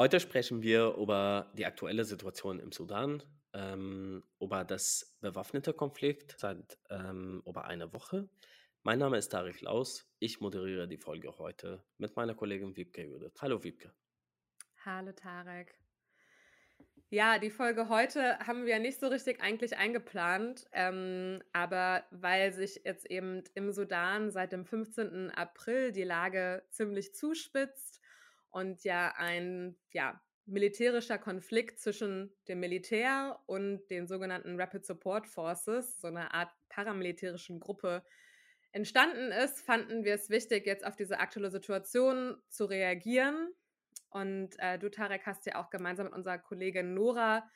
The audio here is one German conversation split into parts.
Heute sprechen wir über die aktuelle Situation im Sudan, ähm, über das bewaffnete Konflikt seit ähm, über einer Woche. Mein Name ist Tarek Laus. Ich moderiere die Folge heute mit meiner Kollegin Wiebke Judith. Hallo Wiebke. Hallo Tarek. Ja, die Folge heute haben wir nicht so richtig eigentlich eingeplant, ähm, aber weil sich jetzt eben im Sudan seit dem 15. April die Lage ziemlich zuspitzt und ja ein ja, militärischer Konflikt zwischen dem Militär und den sogenannten Rapid Support Forces, so einer Art paramilitärischen Gruppe, entstanden ist, fanden wir es wichtig, jetzt auf diese aktuelle Situation zu reagieren und äh, du, Tarek, hast ja auch gemeinsam mit unserer Kollegin Nora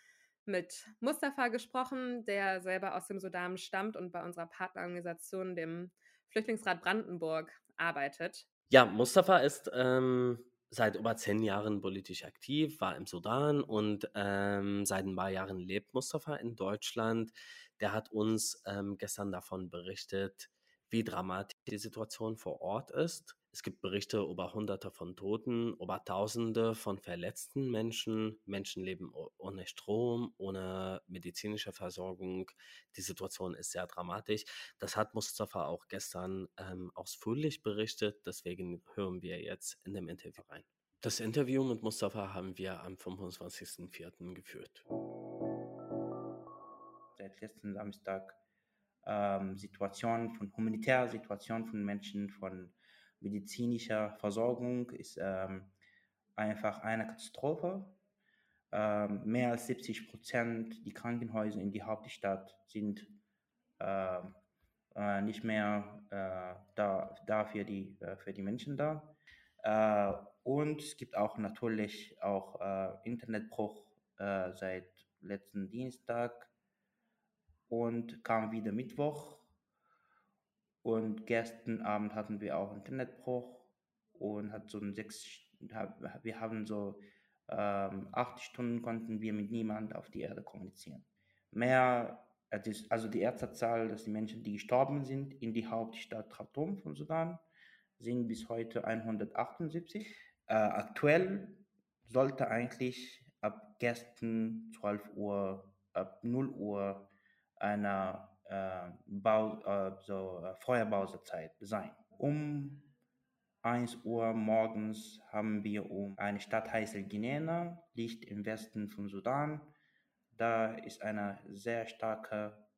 mit Mustafa gesprochen, der selber aus dem Sudan stammt und bei unserer Partnerorganisation, dem Flüchtlingsrat Brandenburg, arbeitet. Ja, Mustafa ist ähm, seit über zehn Jahren politisch aktiv, war im Sudan und ähm, seit ein paar Jahren lebt Mustafa in Deutschland. Der hat uns ähm, gestern davon berichtet, wie dramatisch die Situation vor Ort ist. Es gibt Berichte über Hunderte von Toten, über Tausende von verletzten Menschen. Menschen leben ohne Strom, ohne medizinische Versorgung. Die Situation ist sehr dramatisch. Das hat Mustafa auch gestern ähm, ausführlich berichtet. Deswegen hören wir jetzt in dem Interview rein. Das Interview mit Mustafa haben wir am 25.04. geführt. Seit letzten Samstag ähm, Situation von humanitärer Situation von Menschen, von medizinischer Versorgung ist ähm, einfach eine Katastrophe. Ähm, mehr als 70 Prozent die Krankenhäuser in die Hauptstadt sind äh, äh, nicht mehr äh, da, da für, die, äh, für die Menschen da. Äh, und es gibt auch natürlich auch äh, Internetbruch seit letzten Dienstag und kam wieder Mittwoch und gestern Abend hatten wir auch Internetbruch und hat so ein sechs, wir haben so ähm, acht Stunden konnten wir mit niemand auf die Erde kommunizieren. Mehr, also die Ärztezahl, dass die Menschen, die gestorben sind in die Hauptstadt Khartoum von Sudan, sind bis heute 178. Äh, aktuell sollte eigentlich ab gestern 12 Uhr, ab 0 Uhr einer äh, Bau, äh, so, äh, Feuerpausezeit sein. Um 1 Uhr morgens haben wir um eine Stadt heiße Guinea, liegt im Westen von Sudan. Da ist ein sehr starker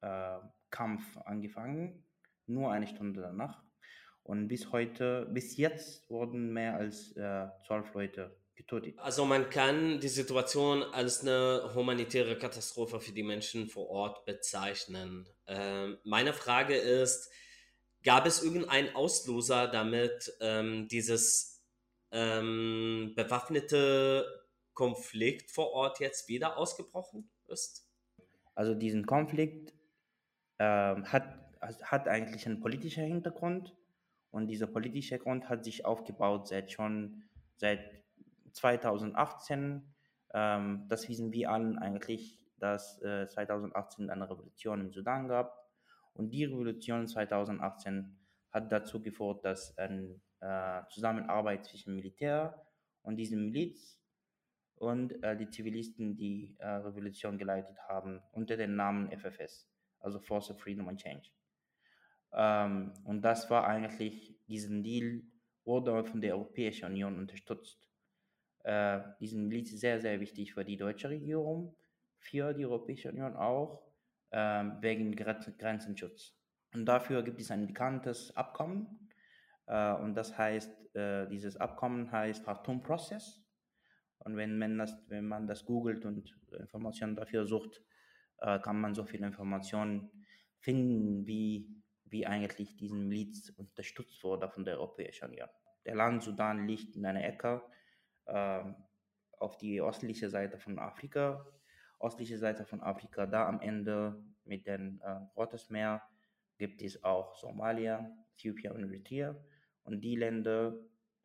äh, Kampf angefangen, nur eine Stunde danach. Und bis heute, bis jetzt wurden mehr als äh, zwölf Leute getötet. Also man kann die Situation als eine humanitäre Katastrophe für die Menschen vor Ort bezeichnen. Ähm, meine Frage ist, gab es irgendeinen Auslöser, damit ähm, dieses ähm, bewaffnete Konflikt vor Ort jetzt wieder ausgebrochen ist? Also diesen Konflikt ähm, hat, hat eigentlich einen politischen Hintergrund und dieser politische Grund hat sich aufgebaut seit schon seit 2018, ähm, das wissen wir allen eigentlich, dass äh, 2018 eine Revolution im Sudan gab. Und die Revolution 2018 hat dazu geführt, dass eine äh, Zusammenarbeit zwischen Militär und diesem Miliz und äh, die Zivilisten, die äh, Revolution geleitet haben, unter dem Namen FFS, also Force of Freedom and Change. Ähm, und das war eigentlich, diesen Deal wurde von der Europäischen Union unterstützt äh, diesen Miliz sehr, sehr wichtig für die deutsche Regierung, für die Europäische Union auch, äh, wegen Grenzenschutz. Und dafür gibt es ein bekanntes Abkommen. Äh, und das heißt, äh, dieses Abkommen heißt Khartoum-Prozess. Und wenn man das, wenn man das googelt und Informationen dafür sucht, äh, kann man so viele Informationen finden, wie, wie eigentlich diesen Miliz unterstützt wurde von der Europäischen Union. Der Land Sudan liegt in einer Ecke, auf die östliche Seite von Afrika. Östliche Seite von Afrika, da am Ende mit dem äh, Rotes Meer gibt es auch Somalia, Äthiopien und Eritrea. Und die Länder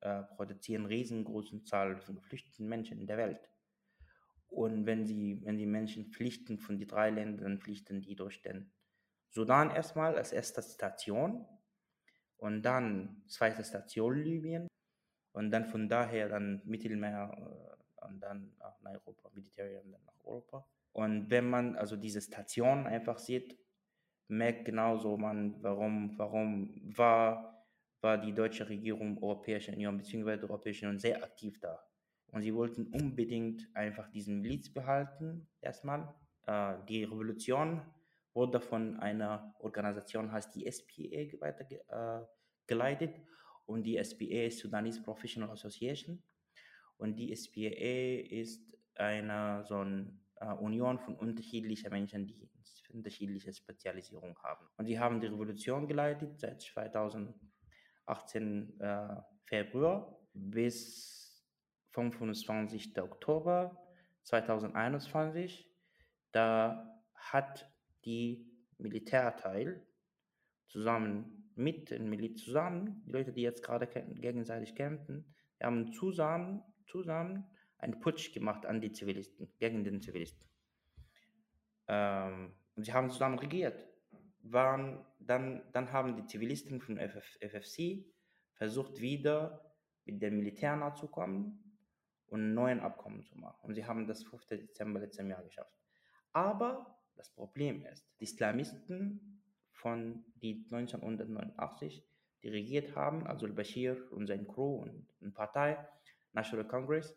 äh, produzieren riesengroße Zahl von geflüchteten Menschen in der Welt. Und wenn, sie, wenn die Menschen flüchten von den drei Ländern, flüchten die durch den Sudan erstmal als erste Station und dann zweite Station Libyen und dann von daher dann Mittelmeer, und dann nach Europa, Mediterranean und dann nach Europa. Und wenn man also diese Station einfach sieht, merkt genauso man, warum, warum war, war die deutsche Regierung, Europäische Union bzw. Europäische Union sehr aktiv da. Und sie wollten unbedingt einfach diesen Miliz behalten, erstmal. Äh, die Revolution wurde von einer Organisation, heißt die SPA, weitergeleitet. Äh, und die SPA ist Sudanese Professional Association. Und die SPA ist eine so eine äh, Union von unterschiedlichen Menschen, die unterschiedliche Spezialisierung haben. Und die haben die Revolution geleitet seit 2018 äh, Februar bis 25. Oktober 2021. Da hat die Militärteil zusammen mit den Miliz zusammen, die Leute, die jetzt gerade gegenseitig kämpfen, haben zusammen, zusammen einen Putsch gemacht an die Zivilisten, gegen den Zivilisten. Ähm, und sie haben zusammen regiert. Waren, dann, dann haben die Zivilisten von FF, FFC versucht, wieder mit dem Militär nachzukommen und einen neuen Abkommen zu machen. Und sie haben das 5. Dezember letzten Jahr geschafft. Aber das Problem ist, die Islamisten von die 1989, die regiert haben, also Bashir und sein Crew und eine Partei, National Congress,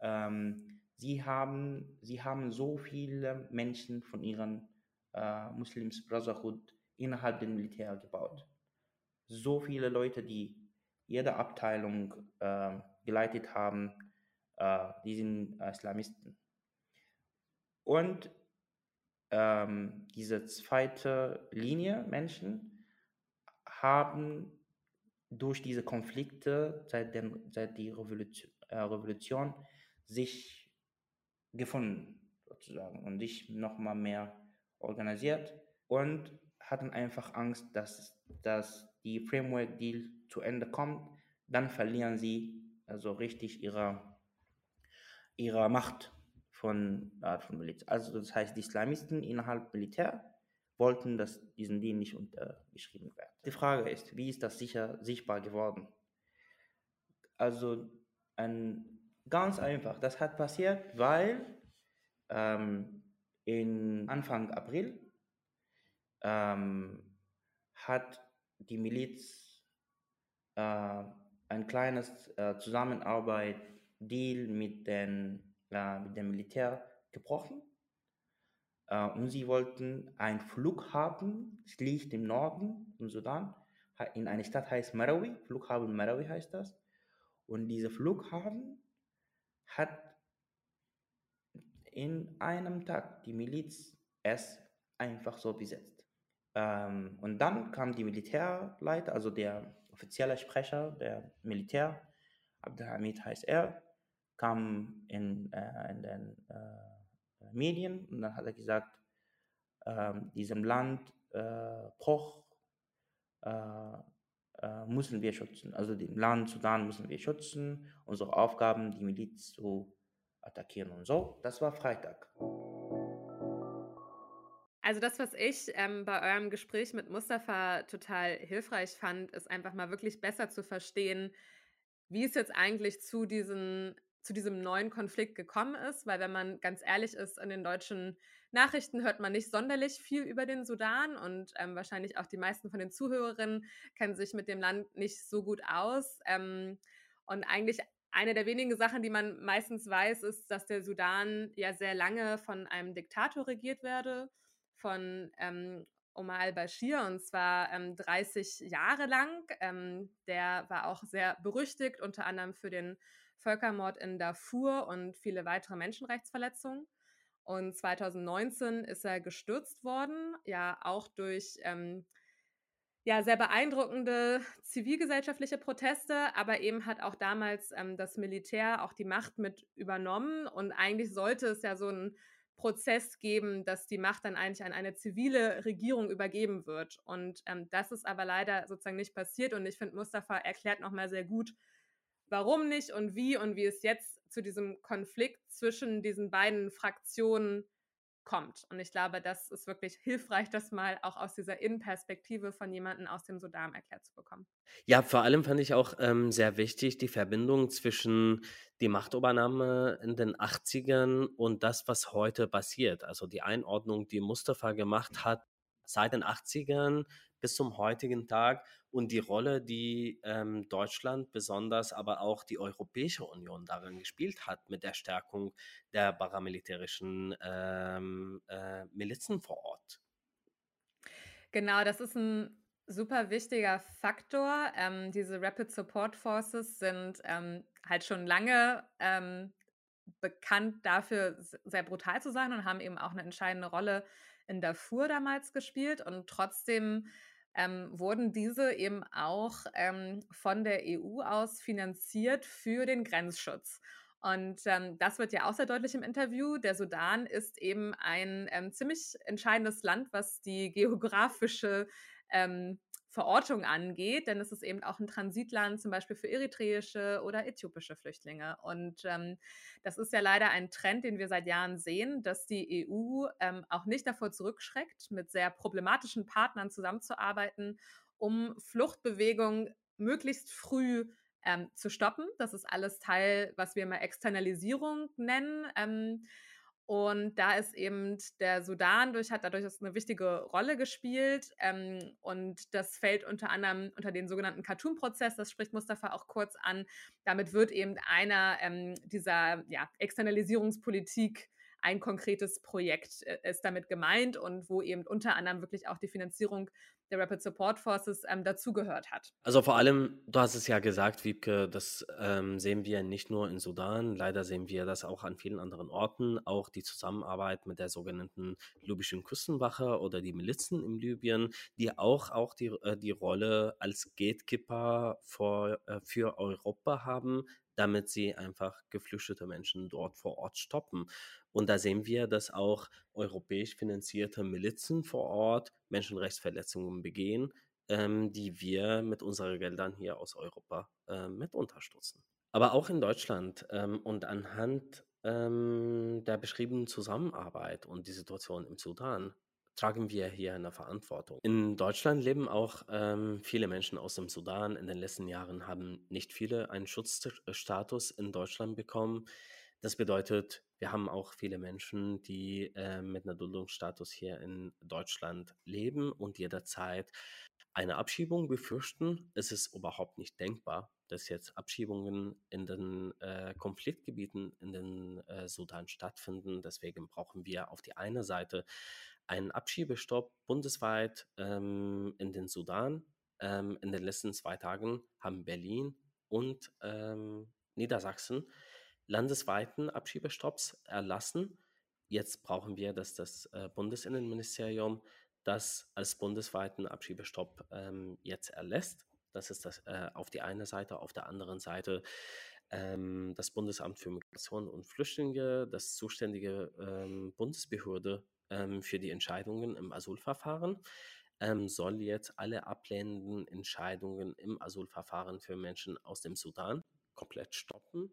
ähm, sie, haben, sie haben so viele Menschen von ihren äh, Muslims Brotherhood innerhalb des Militär gebaut. So viele Leute, die jede Abteilung äh, geleitet haben, äh, die sind Islamisten. Und ähm, diese zweite Linie Menschen haben durch diese Konflikte seit, den, seit der Revolution, äh, Revolution sich gefunden, sozusagen, und sich nochmal mehr organisiert und hatten einfach Angst, dass, dass die Framework Deal zu Ende kommt. Dann verlieren sie also richtig ihre, ihre Macht von Art von Miliz. Also das heißt, die Islamisten innerhalb Militär wollten, dass diesen Deal nicht untergeschrieben wird. Die Frage ist, wie ist das sicher sichtbar geworden? Also ein, ganz einfach, das hat passiert, weil ähm, in Anfang April ähm, hat die Miliz äh, ein kleines äh, Zusammenarbeit-Deal mit, den, mit dem Militär gebrochen. Äh, und sie wollten einen Flughafen, es liegt im Norden im Sudan, in einer Stadt heißt Marawi, Flughafen Marawi heißt das. Und dieser Flughafen hat in einem Tag die Miliz es einfach so besetzt. Ähm, und dann kam die Militärleiter, also der offizielle Sprecher der Militär, Abdelhamid heißt er, kam in, äh, in den äh, Medien und dann hat er gesagt, äh, diesem Land äh, Bruch äh, äh, müssen wir schützen. Also dem Land Sudan müssen wir schützen, unsere Aufgaben, die Miliz zu attackieren und so. Das war Freitag. Also das, was ich ähm, bei eurem Gespräch mit Mustafa total hilfreich fand, ist einfach mal wirklich besser zu verstehen, wie es jetzt eigentlich zu, diesen, zu diesem neuen Konflikt gekommen ist. Weil wenn man ganz ehrlich ist, in den deutschen Nachrichten hört man nicht sonderlich viel über den Sudan und ähm, wahrscheinlich auch die meisten von den Zuhörerinnen kennen sich mit dem Land nicht so gut aus. Ähm, und eigentlich eine der wenigen Sachen, die man meistens weiß, ist, dass der Sudan ja sehr lange von einem Diktator regiert werde, von ähm, Omar al-Bashir, und zwar ähm, 30 Jahre lang. Ähm, der war auch sehr berüchtigt, unter anderem für den Völkermord in Darfur und viele weitere Menschenrechtsverletzungen. Und 2019 ist er gestürzt worden, ja auch durch ähm, ja, sehr beeindruckende zivilgesellschaftliche Proteste, aber eben hat auch damals ähm, das Militär auch die Macht mit übernommen. Und eigentlich sollte es ja so einen Prozess geben, dass die Macht dann eigentlich an eine zivile Regierung übergeben wird. Und ähm, das ist aber leider sozusagen nicht passiert. Und ich finde, Mustafa erklärt nochmal sehr gut, warum nicht und wie und wie es jetzt zu diesem Konflikt zwischen diesen beiden Fraktionen kommt. Und ich glaube, das ist wirklich hilfreich, das mal auch aus dieser Innenperspektive von jemandem aus dem Sudan erklärt zu bekommen. Ja, vor allem fand ich auch ähm, sehr wichtig die Verbindung zwischen die Machtübernahme in den 80ern und das, was heute passiert. Also die Einordnung, die Mustafa gemacht hat seit den 80ern bis zum heutigen Tag und die Rolle, die ähm, Deutschland, besonders aber auch die Europäische Union darin gespielt hat mit der Stärkung der paramilitärischen ähm, äh, Milizen vor Ort. Genau, das ist ein super wichtiger Faktor. Ähm, diese Rapid Support Forces sind ähm, halt schon lange ähm, bekannt dafür, sehr brutal zu sein und haben eben auch eine entscheidende Rolle in Darfur damals gespielt. Und trotzdem ähm, wurden diese eben auch ähm, von der EU aus finanziert für den Grenzschutz. Und ähm, das wird ja auch sehr deutlich im Interview. Der Sudan ist eben ein ähm, ziemlich entscheidendes Land, was die geografische ähm, Verortung angeht, denn es ist eben auch ein Transitland zum Beispiel für eritreische oder äthiopische Flüchtlinge. Und ähm, das ist ja leider ein Trend, den wir seit Jahren sehen, dass die EU ähm, auch nicht davor zurückschreckt, mit sehr problematischen Partnern zusammenzuarbeiten, um Fluchtbewegungen möglichst früh ähm, zu stoppen. Das ist alles Teil, was wir mal Externalisierung nennen. Ähm, und da ist eben der Sudan durch, hat dadurch eine wichtige Rolle gespielt. Ähm, und das fällt unter anderem unter den sogenannten Khartoum-Prozess, das spricht Mustafa auch kurz an. Damit wird eben einer ähm, dieser ja, Externalisierungspolitik ein konkretes Projekt äh, ist damit gemeint und wo eben unter anderem wirklich auch die Finanzierung der Rapid Support Forces ähm, dazugehört hat. Also vor allem, du hast es ja gesagt, Wiebke, das ähm, sehen wir nicht nur in Sudan, leider sehen wir das auch an vielen anderen Orten, auch die Zusammenarbeit mit der sogenannten libyschen Küstenwache oder die Milizen in Libyen, die auch, auch die, äh, die Rolle als Gatekeeper vor, äh, für Europa haben, damit sie einfach geflüchtete Menschen dort vor Ort stoppen. Und da sehen wir, dass auch europäisch finanzierte Milizen vor Ort Menschenrechtsverletzungen begehen, ähm, die wir mit unseren Geldern hier aus Europa äh, mit unterstützen. Aber auch in Deutschland ähm, und anhand ähm, der beschriebenen Zusammenarbeit und die Situation im Sudan tragen wir hier eine Verantwortung. In Deutschland leben auch ähm, viele Menschen aus dem Sudan. In den letzten Jahren haben nicht viele einen Schutzstatus in Deutschland bekommen. Das bedeutet, wir haben auch viele Menschen, die äh, mit einem Duldungsstatus hier in Deutschland leben und jederzeit eine Abschiebung befürchten. Es ist überhaupt nicht denkbar, dass jetzt Abschiebungen in den äh, Konfliktgebieten in den äh, Sudan stattfinden. Deswegen brauchen wir auf die eine Seite einen Abschiebestopp bundesweit ähm, in den Sudan. Ähm, in den letzten zwei Tagen haben Berlin und ähm, Niedersachsen landesweiten Abschiebestopps erlassen. Jetzt brauchen wir, dass das äh, Bundesinnenministerium das als bundesweiten Abschiebestopp ähm, jetzt erlässt. Das ist das äh, auf die eine Seite, auf der anderen Seite ähm, das Bundesamt für Migration und Flüchtlinge, das zuständige ähm, Bundesbehörde ähm, für die Entscheidungen im Asylverfahren, ähm, soll jetzt alle ablehnenden Entscheidungen im Asylverfahren für Menschen aus dem Sudan komplett stoppen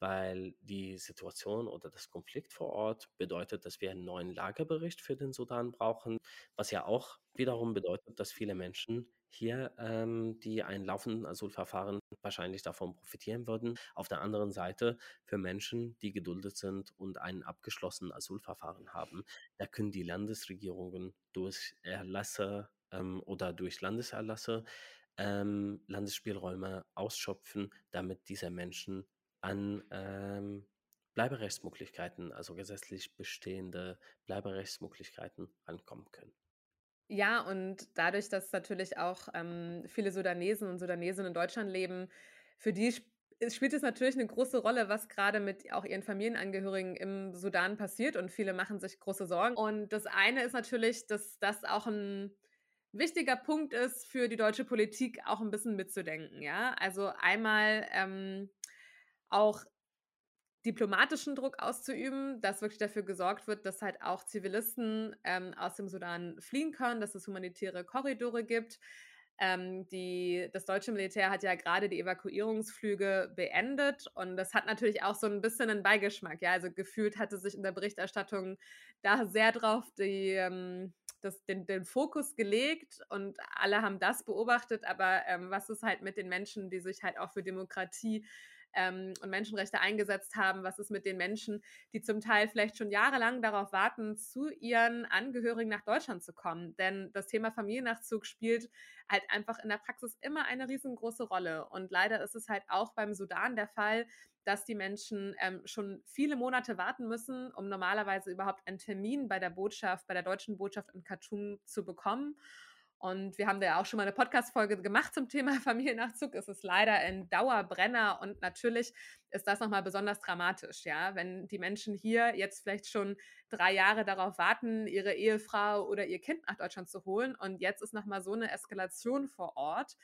weil die Situation oder das Konflikt vor Ort bedeutet, dass wir einen neuen Lagerbericht für den Sudan brauchen, was ja auch wiederum bedeutet, dass viele Menschen hier, ähm, die ein laufenden Asylverfahren wahrscheinlich davon profitieren würden. Auf der anderen Seite für Menschen, die geduldet sind und ein abgeschlossenes Asylverfahren haben, da können die Landesregierungen durch Erlasse ähm, oder durch Landeserlasse ähm, Landesspielräume ausschöpfen, damit diese Menschen an ähm, Bleiberechtsmöglichkeiten, also gesetzlich bestehende Bleiberechtsmöglichkeiten rankommen können. Ja, und dadurch, dass natürlich auch ähm, viele Sudanesen und Sudanesinnen in Deutschland leben, für die sp spielt es natürlich eine große Rolle, was gerade mit auch ihren Familienangehörigen im Sudan passiert und viele machen sich große Sorgen. Und das eine ist natürlich, dass das auch ein wichtiger Punkt ist für die deutsche Politik, auch ein bisschen mitzudenken. Ja, also einmal ähm, auch diplomatischen Druck auszuüben, dass wirklich dafür gesorgt wird, dass halt auch Zivilisten ähm, aus dem Sudan fliehen können, dass es humanitäre Korridore gibt. Ähm, die, das deutsche Militär hat ja gerade die Evakuierungsflüge beendet und das hat natürlich auch so ein bisschen einen Beigeschmack. Ja, also gefühlt hatte sich in der Berichterstattung da sehr drauf die, ähm, das, den, den Fokus gelegt und alle haben das beobachtet. Aber ähm, was ist halt mit den Menschen, die sich halt auch für Demokratie ähm, und Menschenrechte eingesetzt haben? Was ist mit den Menschen, die zum Teil vielleicht schon jahrelang darauf warten, zu ihren Angehörigen nach Deutschland zu kommen? Denn das Thema Familiennachzug spielt halt einfach in der Praxis immer eine riesengroße Rolle. Und leider ist es halt auch beim Sudan der Fall, dass die Menschen ähm, schon viele Monate warten müssen, um normalerweise überhaupt einen Termin bei der Botschaft, bei der deutschen Botschaft in Khartoum zu bekommen. Und wir haben da ja auch schon mal eine Podcast-Folge gemacht zum Thema Familiennachzug. Es ist leider ein Dauerbrenner und natürlich ist das nochmal besonders dramatisch, ja. Wenn die Menschen hier jetzt vielleicht schon drei Jahre darauf warten, ihre Ehefrau oder ihr Kind nach Deutschland zu holen und jetzt ist nochmal so eine Eskalation vor Ort.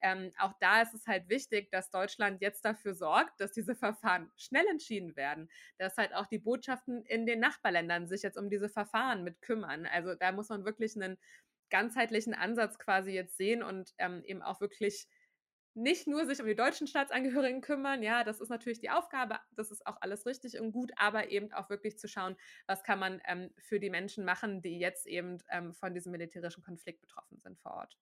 Ähm, auch da ist es halt wichtig, dass Deutschland jetzt dafür sorgt, dass diese Verfahren schnell entschieden werden, dass halt auch die Botschaften in den Nachbarländern sich jetzt um diese Verfahren mit kümmern. Also da muss man wirklich einen ganzheitlichen Ansatz quasi jetzt sehen und ähm, eben auch wirklich nicht nur sich um die deutschen Staatsangehörigen kümmern, ja, das ist natürlich die Aufgabe, das ist auch alles richtig und gut, aber eben auch wirklich zu schauen, was kann man ähm, für die Menschen machen, die jetzt eben ähm, von diesem militärischen Konflikt betroffen sind vor Ort.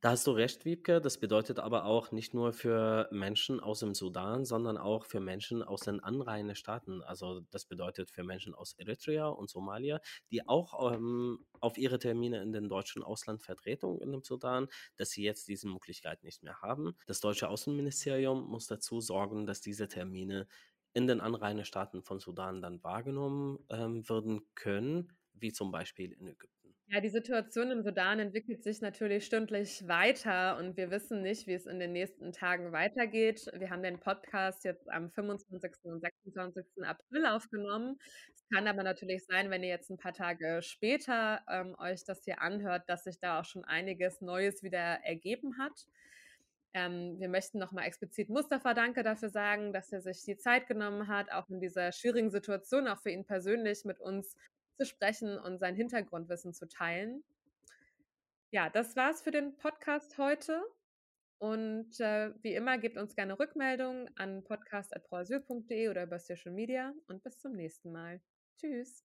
Da hast du recht, Wiebke. Das bedeutet aber auch nicht nur für Menschen aus dem Sudan, sondern auch für Menschen aus den Anrainestaaten. Also das bedeutet für Menschen aus Eritrea und Somalia, die auch ähm, auf ihre Termine in den deutschen Auslandvertretungen in dem Sudan, dass sie jetzt diese Möglichkeit nicht mehr haben. Das deutsche Außenministerium muss dazu sorgen, dass diese Termine in den Anrainestaaten von Sudan dann wahrgenommen ähm, werden können, wie zum Beispiel in Ägypten. Ja, die Situation im Sudan entwickelt sich natürlich stündlich weiter und wir wissen nicht, wie es in den nächsten Tagen weitergeht. Wir haben den Podcast jetzt am 25. und 26. April aufgenommen. Es kann aber natürlich sein, wenn ihr jetzt ein paar Tage später ähm, euch das hier anhört, dass sich da auch schon einiges Neues wieder ergeben hat. Ähm, wir möchten nochmal explizit Mustafa Danke dafür sagen, dass er sich die Zeit genommen hat, auch in dieser schwierigen Situation, auch für ihn persönlich mit uns zu sprechen und sein Hintergrundwissen zu teilen. Ja, das war's für den Podcast heute. Und äh, wie immer, gebt uns gerne Rückmeldungen an podcast.proasyl.de oder über Social Media. Und bis zum nächsten Mal. Tschüss.